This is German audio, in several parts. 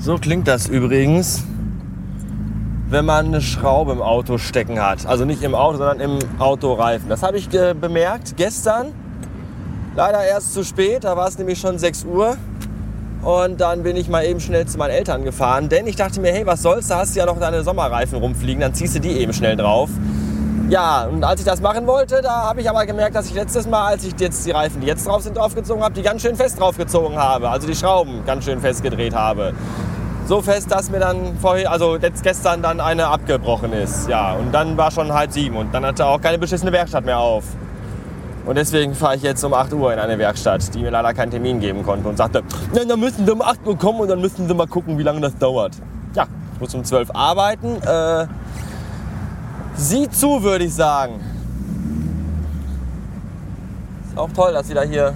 So klingt das übrigens, wenn man eine Schraube im Auto stecken hat. Also nicht im Auto, sondern im Autoreifen. Das habe ich äh, bemerkt gestern. Leider erst zu spät, da war es nämlich schon 6 Uhr. Und dann bin ich mal eben schnell zu meinen Eltern gefahren, denn ich dachte mir, hey, was soll's, da hast du ja noch deine Sommerreifen rumfliegen, dann ziehst du die eben schnell drauf. Ja, und als ich das machen wollte, da habe ich aber gemerkt, dass ich letztes Mal, als ich jetzt die Reifen, die jetzt drauf sind, draufgezogen habe, die ganz schön fest draufgezogen habe. Also die Schrauben ganz schön fest gedreht habe so fest, dass mir dann vorher, also jetzt gestern dann eine abgebrochen ist. Ja, und dann war schon halb sieben und dann hatte auch keine beschissene Werkstatt mehr auf. Und deswegen fahre ich jetzt um 8 Uhr in eine Werkstatt, die mir leider keinen Termin geben konnte und sagte, nein, dann müssen Sie um 8 Uhr kommen und dann müssen Sie mal gucken, wie lange das dauert. Ja, ich muss um 12 arbeiten. Äh, sieh zu, würde ich sagen. Ist auch toll, dass Sie da hier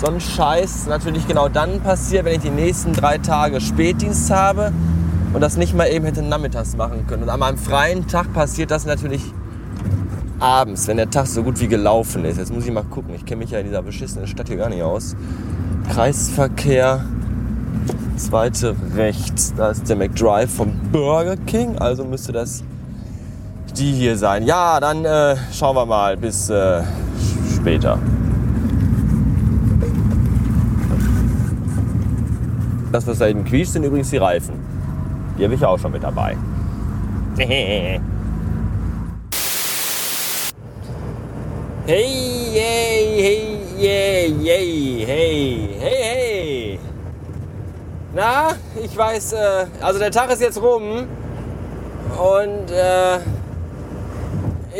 so ein Scheiß natürlich genau dann passiert, wenn ich die nächsten drei Tage Spätdienst habe und das nicht mal eben hätte nachmittags machen können. Und an meinem freien Tag passiert das natürlich abends, wenn der Tag so gut wie gelaufen ist. Jetzt muss ich mal gucken. Ich kenne mich ja in dieser beschissenen Stadt hier gar nicht aus. Kreisverkehr, zweite rechts. Da ist der McDrive vom Burger King. Also müsste das die hier sein. Ja, dann äh, schauen wir mal. Bis äh, später. Das, was da hinten quietscht, sind übrigens die Reifen. Die habe ich auch schon mit dabei. hey, hey, hey, hey, hey, hey, hey, hey. Na, ich weiß, äh, also der Tag ist jetzt rum und äh,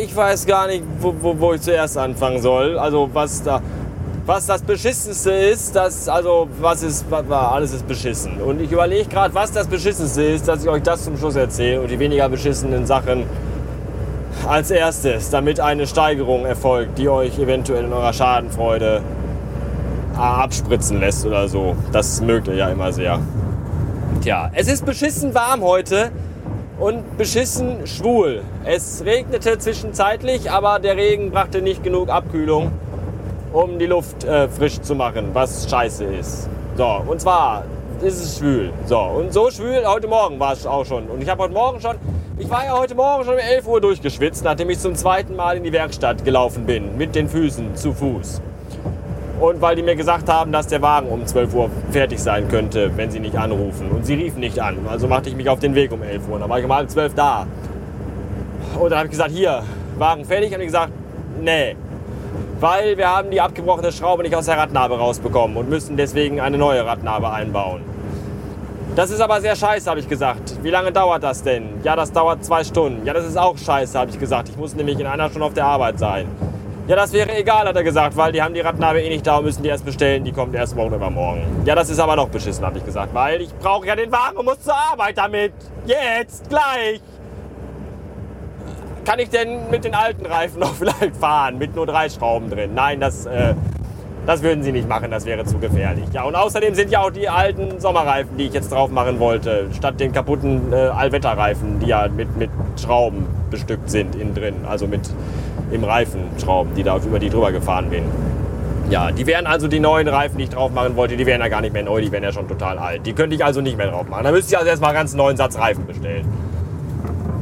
ich weiß gar nicht, wo, wo, wo ich zuerst anfangen soll. Also was da was das Beschissenste ist, das, also, was ist, was alles ist beschissen. Und ich überlege gerade, was das Beschissenste ist, dass ich euch das zum Schluss erzähle und die weniger beschissenen Sachen als erstes, damit eine Steigerung erfolgt, die euch eventuell in eurer Schadenfreude abspritzen lässt oder so. Das ist möglich ja immer sehr. Tja, es ist beschissen warm heute und beschissen schwul. Es regnete zwischenzeitlich, aber der Regen brachte nicht genug Abkühlung um die Luft äh, frisch zu machen, was scheiße ist. So, und zwar ist es schwül. So, und so schwül, heute Morgen war es auch schon. Und ich habe heute Morgen schon, ich war ja heute Morgen schon um 11 Uhr durchgeschwitzt, nachdem ich zum zweiten Mal in die Werkstatt gelaufen bin, mit den Füßen zu Fuß. Und weil die mir gesagt haben, dass der Wagen um 12 Uhr fertig sein könnte, wenn sie nicht anrufen. Und sie riefen nicht an. Also machte ich mich auf den Weg um 11 Uhr. Und dann war ich um halb 12 da. Und dann habe ich gesagt, hier, Wagen fertig. Und ich gesagt, nee, weil wir haben die abgebrochene Schraube nicht aus der Radnabe rausbekommen und müssen deswegen eine neue Radnabe einbauen. Das ist aber sehr scheiße, habe ich gesagt. Wie lange dauert das denn? Ja, das dauert zwei Stunden. Ja, das ist auch scheiße, habe ich gesagt. Ich muss nämlich in einer Stunde auf der Arbeit sein. Ja, das wäre egal, hat er gesagt, weil die haben die Radnabe eh nicht da und müssen die erst bestellen. Die kommt erst morgen übermorgen. Ja, das ist aber noch beschissen, habe ich gesagt, weil ich brauche ja den Wagen und muss zur Arbeit damit. Jetzt, gleich kann ich denn mit den alten Reifen noch vielleicht fahren, mit nur drei Schrauben drin? Nein, das, äh, das würden sie nicht machen, das wäre zu gefährlich. Ja, und außerdem sind ja auch die alten Sommerreifen, die ich jetzt drauf machen wollte, statt den kaputten äh, Allwetterreifen, die ja mit, mit Schrauben bestückt sind innen drin, also mit im Reifenschrauben, die da über die drüber gefahren bin. Ja, die wären also die neuen Reifen, die ich drauf machen wollte, die wären ja gar nicht mehr neu, die wären ja schon total alt. Die könnte ich also nicht mehr drauf machen. Da müsste ich also erstmal ganz neuen Satz Reifen bestellen.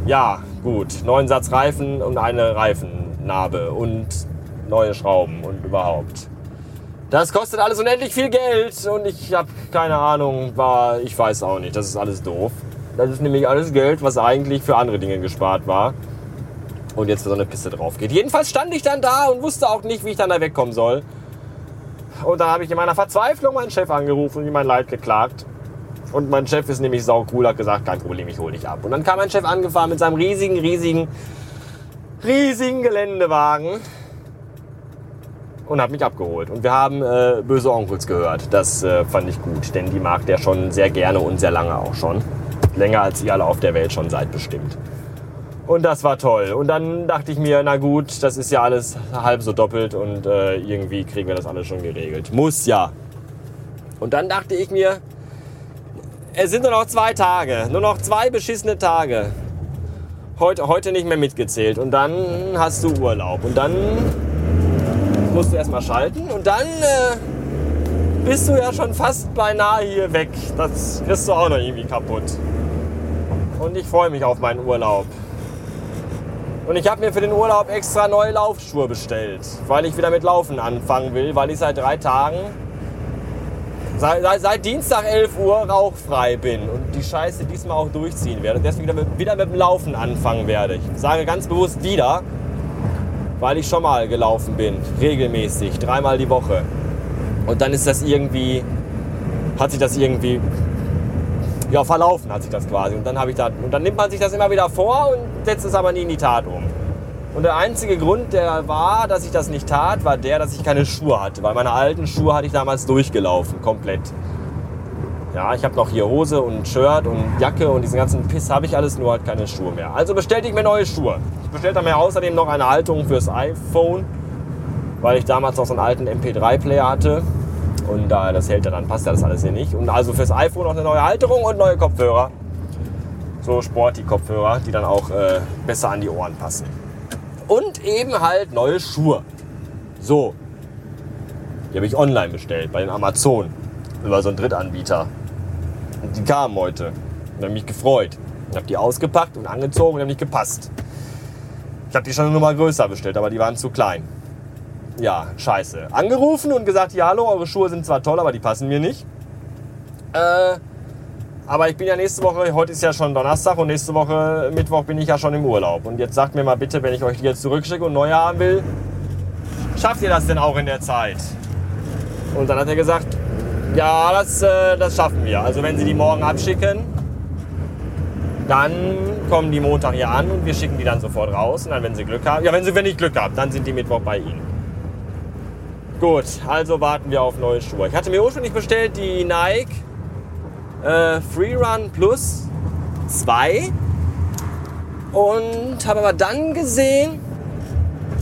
Ja, gut. Neuen Satz Reifen und eine Reifennarbe und neue Schrauben und überhaupt. Das kostet alles unendlich viel Geld und ich habe keine Ahnung, war, ich weiß auch nicht, das ist alles doof. Das ist nämlich alles Geld, was eigentlich für andere Dinge gespart war und jetzt für so eine Piste drauf geht. Jedenfalls stand ich dann da und wusste auch nicht, wie ich dann da wegkommen soll. Und dann habe ich in meiner Verzweiflung meinen Chef angerufen und ihm mein Leid geklagt. Und mein Chef ist nämlich sau cool, hat gesagt, kein Problem, ich hole dich ab. Und dann kam mein Chef angefahren mit seinem riesigen, riesigen, riesigen Geländewagen und hat mich abgeholt. Und wir haben äh, Böse Onkels gehört. Das äh, fand ich gut, denn die mag der schon sehr gerne und sehr lange auch schon. Länger als ihr alle auf der Welt schon seid bestimmt. Und das war toll. Und dann dachte ich mir, na gut, das ist ja alles halb so doppelt und äh, irgendwie kriegen wir das alles schon geregelt. Muss ja. Und dann dachte ich mir, es sind nur noch zwei Tage, nur noch zwei beschissene Tage. Heute, heute nicht mehr mitgezählt. Und dann hast du Urlaub. Und dann musst du erstmal schalten. Und dann äh, bist du ja schon fast beinahe hier weg. Das kriegst du auch noch irgendwie kaputt. Und ich freue mich auf meinen Urlaub. Und ich habe mir für den Urlaub extra neue Laufschuhe bestellt, weil ich wieder mit Laufen anfangen will, weil ich seit drei Tagen, seit, seit, Dienstag 11 Uhr rauchfrei bin und die Scheiße diesmal auch durchziehen werde. Deswegen wieder mit, wieder mit dem Laufen anfangen werde. Ich sage ganz bewusst wieder, weil ich schon mal gelaufen bin, regelmäßig, dreimal die Woche. Und dann ist das irgendwie, hat sich das irgendwie ja, verlaufen hat sich das quasi. Und dann, ich da, und dann nimmt man sich das immer wieder vor und setzt es aber nie in die Tat um. Und der einzige Grund, der war, dass ich das nicht tat, war der, dass ich keine Schuhe hatte. Weil meine alten Schuhe hatte ich damals durchgelaufen, komplett. Ja, ich habe noch hier Hose und Shirt und Jacke und diesen ganzen Piss habe ich alles, nur halt keine Schuhe mehr. Also bestellte ich mir neue Schuhe. Ich bestellte mir außerdem noch eine Haltung fürs iPhone, weil ich damals noch so einen alten MP3-Player hatte und da das hält ja dann, passt ja das alles hier nicht. Und also fürs iPhone noch eine neue Halterung und neue Kopfhörer. So Sporty-Kopfhörer, die dann auch äh, besser an die Ohren passen. Und eben halt neue Schuhe. So. Die habe ich online bestellt, bei den Amazon. Über so einen Drittanbieter. Und die kamen heute. Und haben mich gefreut. Ich habe die ausgepackt und angezogen und haben nicht gepasst. Ich habe die schon Nummer größer bestellt, aber die waren zu klein ja, scheiße. Angerufen und gesagt, ja, hallo, eure Schuhe sind zwar toll, aber die passen mir nicht. Äh, aber ich bin ja nächste Woche, heute ist ja schon Donnerstag und nächste Woche Mittwoch bin ich ja schon im Urlaub. Und jetzt sagt mir mal bitte, wenn ich euch die jetzt zurückschicke und neue haben will, schafft ihr das denn auch in der Zeit? Und dann hat er gesagt, ja, das, äh, das schaffen wir. Also wenn Sie die morgen abschicken, dann kommen die Montag hier an und wir schicken die dann sofort raus. Und dann, wenn Sie Glück haben, ja, wenn Sie, wenn Glück habe, dann sind die Mittwoch bei Ihnen. Gut, also warten wir auf neue Schuhe. Ich hatte mir ursprünglich bestellt die Nike äh, Freerun Plus 2 und habe aber dann gesehen,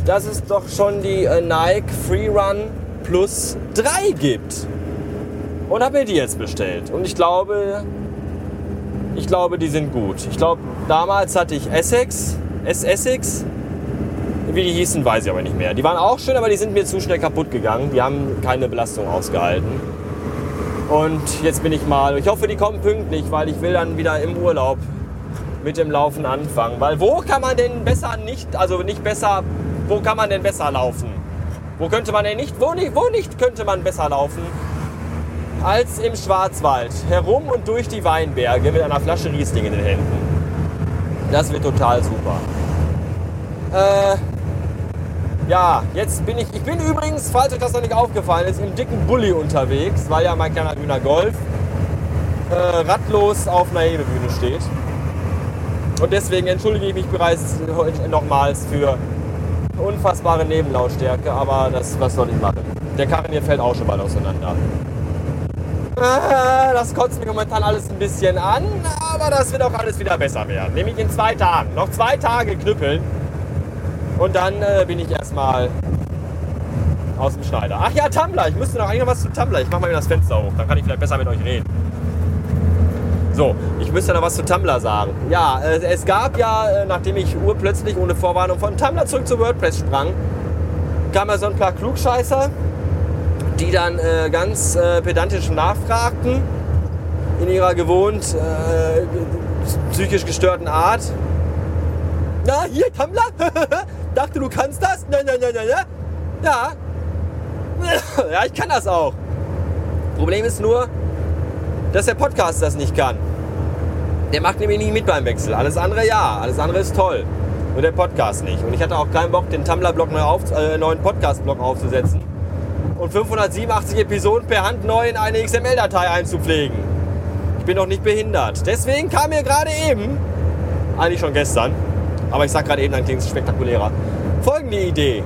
dass es doch schon die äh, Nike Freerun Plus 3 gibt. Und habe mir die jetzt bestellt. Und ich glaube, ich glaube, die sind gut. Ich glaube, damals hatte ich Essex, S-Essex wie die hießen, weiß ich aber nicht mehr. Die waren auch schön, aber die sind mir zu schnell kaputt gegangen. Die haben keine Belastung ausgehalten. Und jetzt bin ich mal, ich hoffe, die kommen pünktlich, weil ich will dann wieder im Urlaub mit dem Laufen anfangen. Weil wo kann man denn besser nicht, also nicht besser, wo kann man denn besser laufen? Wo könnte man denn nicht, wo nicht, wo nicht könnte man besser laufen? Als im Schwarzwald, herum und durch die Weinberge mit einer Flasche Riesling in den Händen. Das wird total super. Äh, ja, jetzt bin ich, ich bin übrigens, falls euch das noch nicht aufgefallen ist, im dicken Bulli unterwegs, weil ja mein kleiner grüner Golf äh, radlos auf einer Hebebühne steht. Und deswegen entschuldige ich mich bereits nochmals für unfassbare Nebenlautstärke, aber das, was soll ich machen? Der Karren hier fällt auch schon bald auseinander. Äh, das kotzt mich momentan alles ein bisschen an, aber das wird auch alles wieder besser werden. Nämlich in zwei Tagen. Noch zwei Tage knüppeln und dann äh, bin ich erstmal aus dem Schneider. Ach ja, Tumblr. Ich müsste noch eigentlich noch was zu Tumblr. Ich mache mal wieder das Fenster hoch. Dann kann ich vielleicht besser mit euch reden. So, ich müsste noch was zu Tumblr sagen. Ja, äh, es gab ja, äh, nachdem ich urplötzlich ohne Vorwarnung von Tumblr zurück zu WordPress sprang, kam ja so ein paar Klugscheißer, die dann äh, ganz äh, pedantisch nachfragten in ihrer gewohnt äh, psychisch gestörten Art. Na, hier, Tumblr? Dachte, du kannst das? Nein, nein, nein, nein, nein. Ja. Ja, ich kann das auch. Problem ist nur, dass der Podcast das nicht kann. Der macht nämlich nicht mit beim Wechsel. Alles andere ja, alles andere ist toll. Nur der Podcast nicht. Und ich hatte auch keinen Bock, den Tumblr-Blog neu auf, äh, neuen Podcast-Blog aufzusetzen und 587 Episoden per Hand neu in eine XML-Datei einzupflegen. Ich bin doch nicht behindert. Deswegen kam mir gerade eben, eigentlich schon gestern, aber ich sag gerade eben, dann klingt es spektakulärer. Folgende Idee.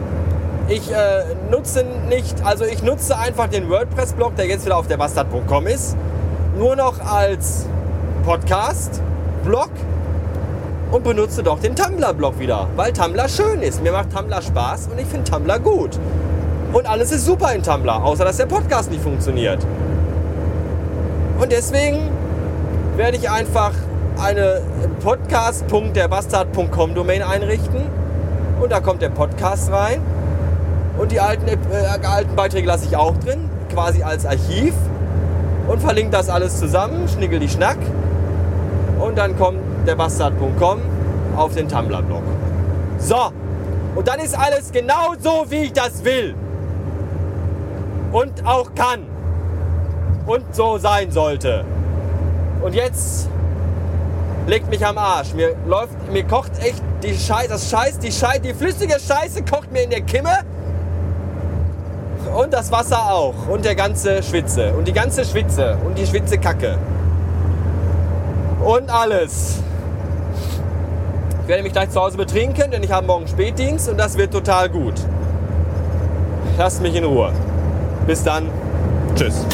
Ich äh, nutze nicht, also ich nutze einfach den WordPress-Blog, der jetzt wieder auf der Bastard.com ist, nur noch als Podcast-Blog und benutze doch den Tumblr-Blog wieder, weil Tumblr schön ist. Mir macht Tumblr Spaß und ich finde Tumblr gut. Und alles ist super in Tumblr, außer dass der Podcast nicht funktioniert. Und deswegen werde ich einfach eine podcast.derbastard.com Domain einrichten und da kommt der Podcast rein und die alten, äh, alten Beiträge lasse ich auch drin, quasi als Archiv und verlinke das alles zusammen, schnickel die Schnack und dann kommt der Bastard.com auf den Tumblr-Blog. So, und dann ist alles genau so, wie ich das will. Und auch kann. Und so sein sollte. Und jetzt legt mich am Arsch. Mir läuft, mir kocht echt die Scheiße, das Scheiß, die Scheiße, die flüssige Scheiße kocht mir in der Kimme. Und das Wasser auch. Und der ganze Schwitze. Und die ganze Schwitze. Und die Schwitze Kacke. Und alles. Ich werde mich gleich zu Hause betrinken, denn ich habe morgen Spätdienst und das wird total gut. Lasst mich in Ruhe. Bis dann. Tschüss.